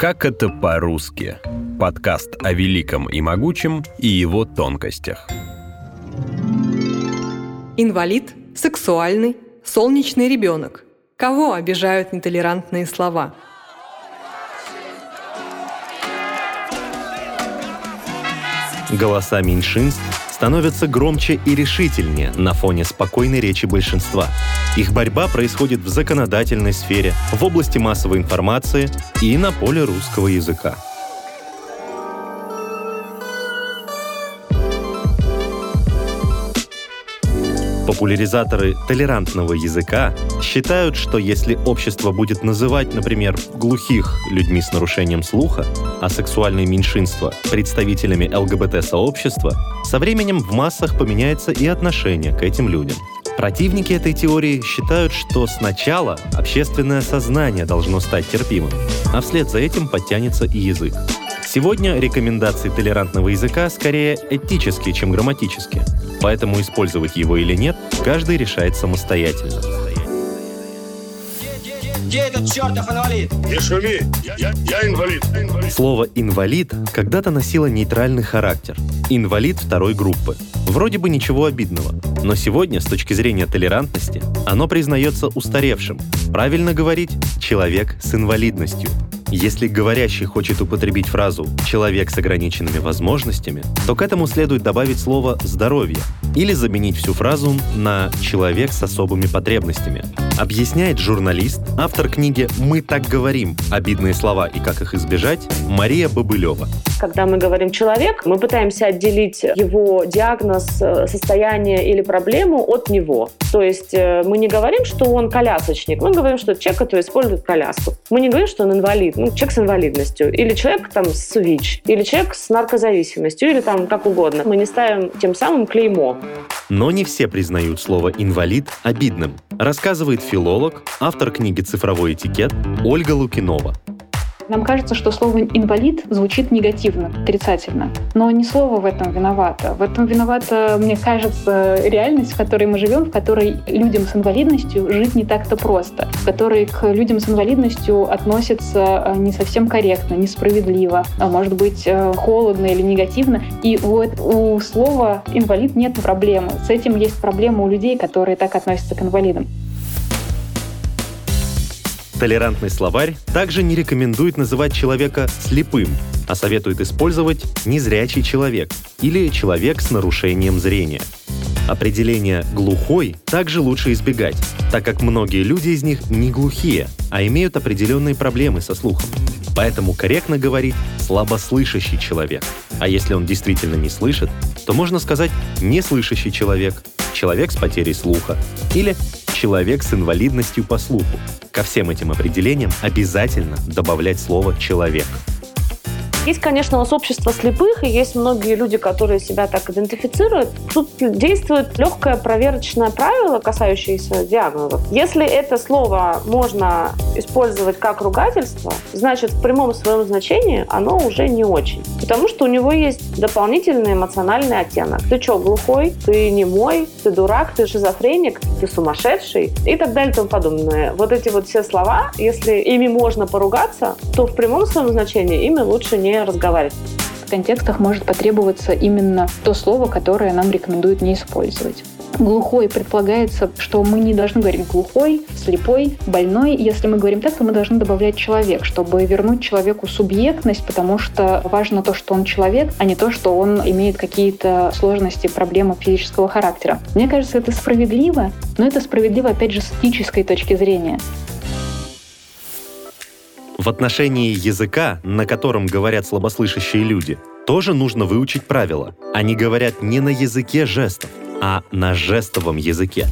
Как это по-русски? Подкаст о великом и могучем и его тонкостях. Инвалид, сексуальный, солнечный ребенок. Кого обижают нетолерантные слова? Голоса меньшинств становятся громче и решительнее на фоне спокойной речи большинства. Их борьба происходит в законодательной сфере, в области массовой информации и на поле русского языка. Популяризаторы толерантного языка считают, что если общество будет называть, например, глухих людьми с нарушением слуха, а сексуальные меньшинства представителями ЛГБТ-сообщества, со временем в массах поменяется и отношение к этим людям. Противники этой теории считают, что сначала общественное сознание должно стать терпимым, а вслед за этим подтянется и язык. Сегодня рекомендации толерантного языка скорее этические, чем грамматические, поэтому использовать его или нет каждый решает самостоятельно. Где этот чертов инвалид? Не шуми, я, я, я инвалид. Слово «инвалид» когда-то носило нейтральный характер. Инвалид второй группы. Вроде бы ничего обидного. Но сегодня, с точки зрения толерантности, оно признается устаревшим. Правильно говорить «человек с инвалидностью». Если говорящий хочет употребить фразу «человек с ограниченными возможностями», то к этому следует добавить слово «здоровье» или заменить всю фразу на «человек с особыми потребностями». Объясняет журналист, автор книги «Мы так говорим. Обидные слова и как их избежать» Мария Бобылева. Когда мы говорим «человек», мы пытаемся отделить его диагноз, э, состояние или проблему от него. То есть э, мы не говорим, что он колясочник, мы говорим, что человек, который использует коляску. Мы не говорим, что он инвалид, ну, человек с инвалидностью, или человек там с ВИЧ, или человек с наркозависимостью, или там как угодно. Мы не ставим тем самым клеймо. Но не все признают слово «инвалид» обидным, рассказывает филолог, автор книги «Цифровой этикет» Ольга Лукинова. Нам кажется, что слово «инвалид» звучит негативно, отрицательно. Но не слово в этом виновато. В этом виновата, мне кажется, реальность, в которой мы живем, в которой людям с инвалидностью жить не так-то просто, в которой к людям с инвалидностью относятся э, не совсем корректно, несправедливо, а может быть э, холодно или негативно. И вот у слова «инвалид» нет проблемы. С этим есть проблема у людей, которые так относятся к инвалидам. Толерантный словарь также не рекомендует называть человека слепым, а советует использовать «незрячий человек» или «человек с нарушением зрения». Определение «глухой» также лучше избегать, так как многие люди из них не глухие, а имеют определенные проблемы со слухом. Поэтому корректно говорить «слабослышащий человек». А если он действительно не слышит, то можно сказать «неслышащий человек», «человек с потерей слуха» или человек с инвалидностью по слуху. Ко всем этим определениям обязательно добавлять слово «человек». Есть, конечно, у нас общество слепых, и есть многие люди, которые себя так идентифицируют. Тут действует легкое проверочное правило, касающееся диагнозов. Если это слово можно использовать как ругательство, значит, в прямом своем значении оно уже не очень. Потому что у него есть дополнительный эмоциональный оттенок. Ты что, глухой? Ты не мой? Ты дурак? Ты шизофреник? Ты сумасшедший? И так далее и тому подобное. Вот эти вот все слова, если ими можно поругаться, то в прямом своем значении ими лучше не разговаривать. В контекстах может потребоваться именно то слово, которое нам рекомендуют не использовать. Глухой предполагается, что мы не должны говорить глухой, слепой, больной. Если мы говорим так, то мы должны добавлять человек, чтобы вернуть человеку субъектность, потому что важно то, что он человек, а не то, что он имеет какие-то сложности, проблемы физического характера. Мне кажется, это справедливо, но это справедливо, опять же, с этической точки зрения. В отношении языка, на котором говорят слабослышащие люди, тоже нужно выучить правила. Они говорят не на языке жестов, а на жестовом языке.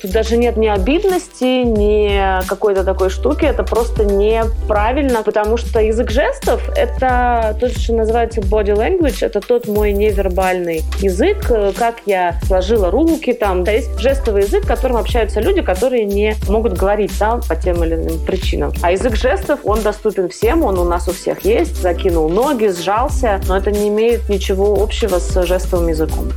Тут даже нет ни обидности, ни какой-то такой штуки. Это просто неправильно, потому что язык жестов — это то, что называется body language. Это тот мой невербальный язык, как я сложила руки там. Да, есть жестовый язык, которым общаются люди, которые не могут говорить да, по тем или иным причинам. А язык жестов, он доступен всем, он у нас у всех есть. Закинул ноги, сжался, но это не имеет ничего общего с жестовым языком.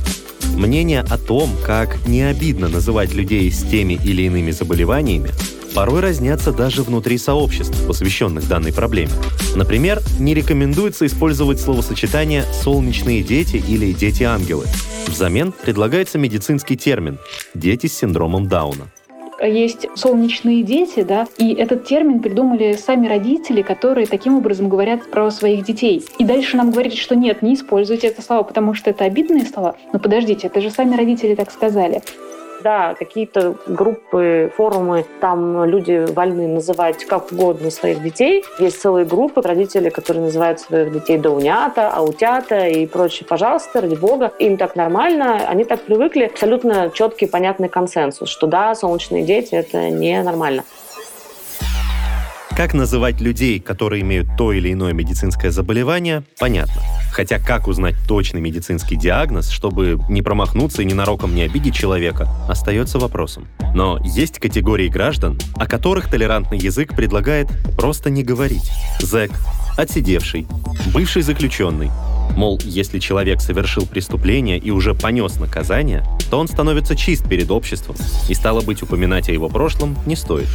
Мнение о том, как не обидно называть людей с теми или иными заболеваниями, порой разнятся даже внутри сообществ, посвященных данной проблеме. Например, не рекомендуется использовать словосочетание «солнечные дети» или «дети-ангелы». Взамен предлагается медицинский термин «дети с синдромом Дауна» есть солнечные дети, да, и этот термин придумали сами родители, которые таким образом говорят про своих детей. И дальше нам говорят, что нет, не используйте это слово, потому что это обидные слова. Но подождите, это же сами родители так сказали. Да, какие-то группы, форумы, там люди вольны называть как угодно своих детей. Есть целые группы родителей, которые называют своих детей доунята, аутята и прочее. Пожалуйста, ради бога, им так нормально, они так привыкли. Абсолютно четкий, понятный консенсус, что да, солнечные дети — это не нормально. Как называть людей, которые имеют то или иное медицинское заболевание, понятно. Хотя как узнать точный медицинский диагноз, чтобы не промахнуться и ненароком не обидеть человека, остается вопросом. Но есть категории граждан, о которых толерантный язык предлагает просто не говорить. Зэк, отсидевший, бывший заключенный, Мол, если человек совершил преступление и уже понес наказание, то он становится чист перед обществом, и стало быть, упоминать о его прошлом не стоит.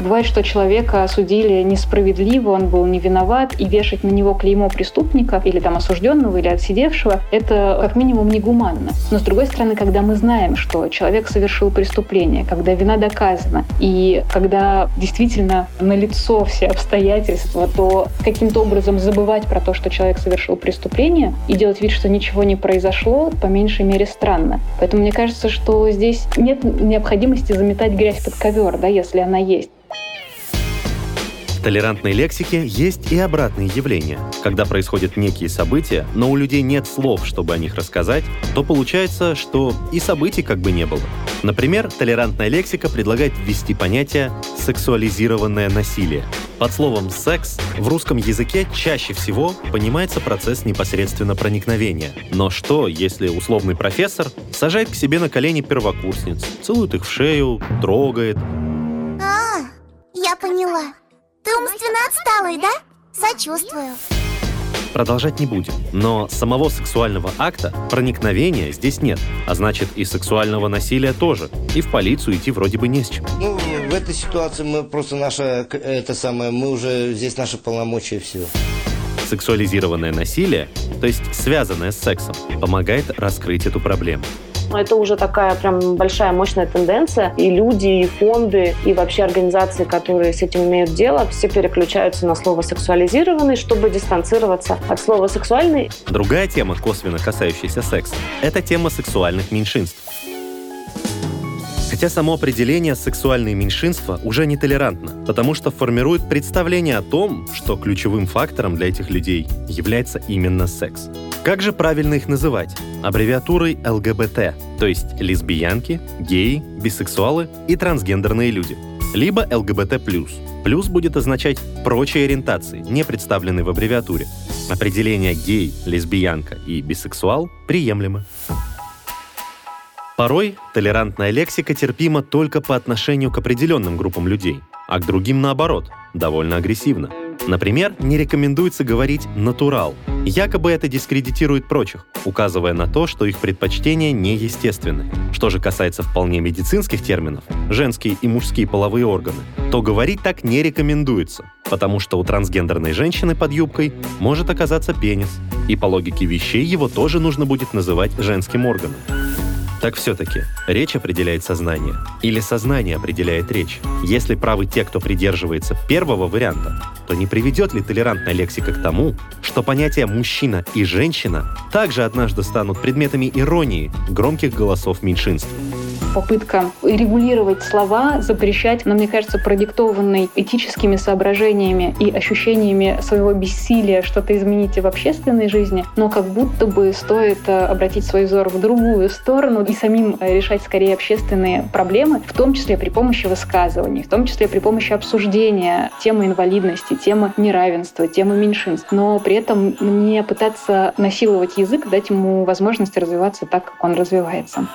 Бывает, что человека осудили несправедливо, он был не виноват, и вешать на него клеймо преступника или там осужденного, или отсидевшего, это как минимум негуманно. Но с другой стороны, когда мы знаем, что человек совершил преступление, когда вина доказана, и когда действительно налицо все обстоятельства, то каким-то образом забывать про то, что человек совершил преступление, преступление и делать вид, что ничего не произошло, по меньшей мере странно. Поэтому мне кажется, что здесь нет необходимости заметать грязь под ковер, да, если она есть. В толерантной лексике есть и обратные явления. Когда происходят некие события, но у людей нет слов, чтобы о них рассказать, то получается, что и событий как бы не было. Например, толерантная лексика предлагает ввести понятие «сексуализированное насилие». Под словом «секс» в русском языке чаще всего понимается процесс непосредственно проникновения. Но что, если условный профессор сажает к себе на колени первокурсниц, целует их в шею, трогает? А, я поняла. Ты умственно отсталый, да? Сочувствую. Продолжать не будем. Но самого сексуального акта, проникновения здесь нет. А значит и сексуального насилия тоже. И в полицию идти вроде бы не с чем. Ну, в этой ситуации мы просто наше, это самое, мы уже здесь наши полномочия все. Сексуализированное насилие, то есть связанное с сексом, помогает раскрыть эту проблему. Это уже такая прям большая, мощная тенденция. И люди, и фонды, и вообще организации, которые с этим имеют дело, все переключаются на слово «сексуализированный», чтобы дистанцироваться от слова «сексуальный». Другая тема, косвенно касающаяся секса, это тема сексуальных меньшинств. Хотя само определение «сексуальные меньшинства» уже не толерантно, потому что формирует представление о том, что ключевым фактором для этих людей является именно секс. Как же правильно их называть? Аббревиатурой ЛГБТ, то есть лесбиянки, геи, бисексуалы и трансгендерные люди. Либо ЛГБТ+. Плюс будет означать прочие ориентации, не представленные в аббревиатуре. Определение гей, лесбиянка и бисексуал приемлемы. Порой толерантная лексика терпима только по отношению к определенным группам людей, а к другим наоборот, довольно агрессивно – Например, не рекомендуется говорить «натурал». Якобы это дискредитирует прочих, указывая на то, что их предпочтения неестественны. Что же касается вполне медицинских терминов, женские и мужские половые органы, то говорить так не рекомендуется, потому что у трансгендерной женщины под юбкой может оказаться пенис, и по логике вещей его тоже нужно будет называть женским органом. Так все-таки, речь определяет сознание. Или сознание определяет речь. Если правы те, кто придерживается первого варианта, то не приведет ли толерантная лексика к тому, что понятия «мужчина» и «женщина» также однажды станут предметами иронии громких голосов меньшинств? Попытка регулировать слова, запрещать, но мне кажется, продиктованной этическими соображениями и ощущениями своего бессилия что-то изменить в общественной жизни, но как будто бы стоит э, обратить свой взор в другую сторону и самим э, решать скорее общественные проблемы, в том числе при помощи высказываний, в том числе при помощи обсуждения темы инвалидности, темы неравенства, темы меньшинств, но при этом не пытаться насиловать язык, дать ему возможность развиваться так, как он развивается.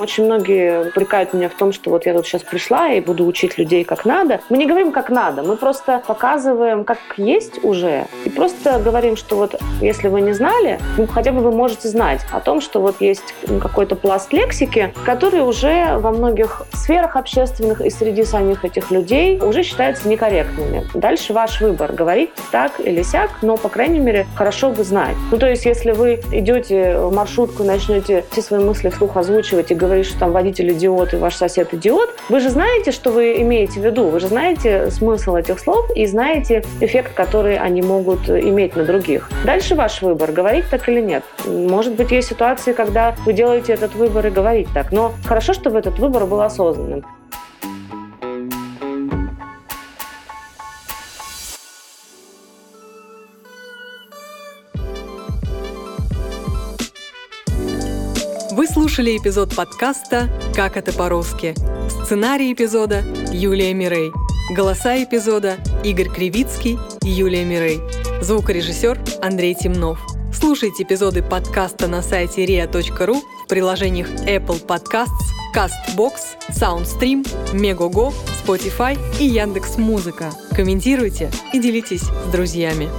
Очень многие упрекают меня в том, что вот я тут сейчас пришла и буду учить людей как надо. Мы не говорим как надо, мы просто показываем, как есть уже. И просто говорим, что вот если вы не знали, ну хотя бы вы можете знать о том, что вот есть какой-то пласт лексики, который уже во многих сферах общественных и среди самих этих людей уже считается некорректными. Дальше ваш выбор, говорить так или сяк, но, по крайней мере, хорошо бы знать. Ну, то есть, если вы идете в маршрутку начнете все свои мысли вслух озвучивать и говорить, что там водитель идиот и ваш сосед идиот, вы же знаете, что вы имеете в виду, вы же знаете смысл этих слов и знаете эффект, который они могут иметь на других. Дальше ваш выбор, говорить так или нет. Может быть, есть ситуации, когда вы делаете этот выбор и говорить так, но хорошо, чтобы этот выбор был осознанным. Вы слушали эпизод подкаста «Как это по-русски». Сценарий эпизода Юлия Мирей. Голоса эпизода Игорь Кривицкий и Юлия Мирей. Звукорежиссер Андрей Темнов. Слушайте эпизоды подкаста на сайте ria.ru в приложениях Apple Podcasts, CastBox, SoundStream, Megogo, Spotify и Яндекс.Музыка. Комментируйте и делитесь с друзьями.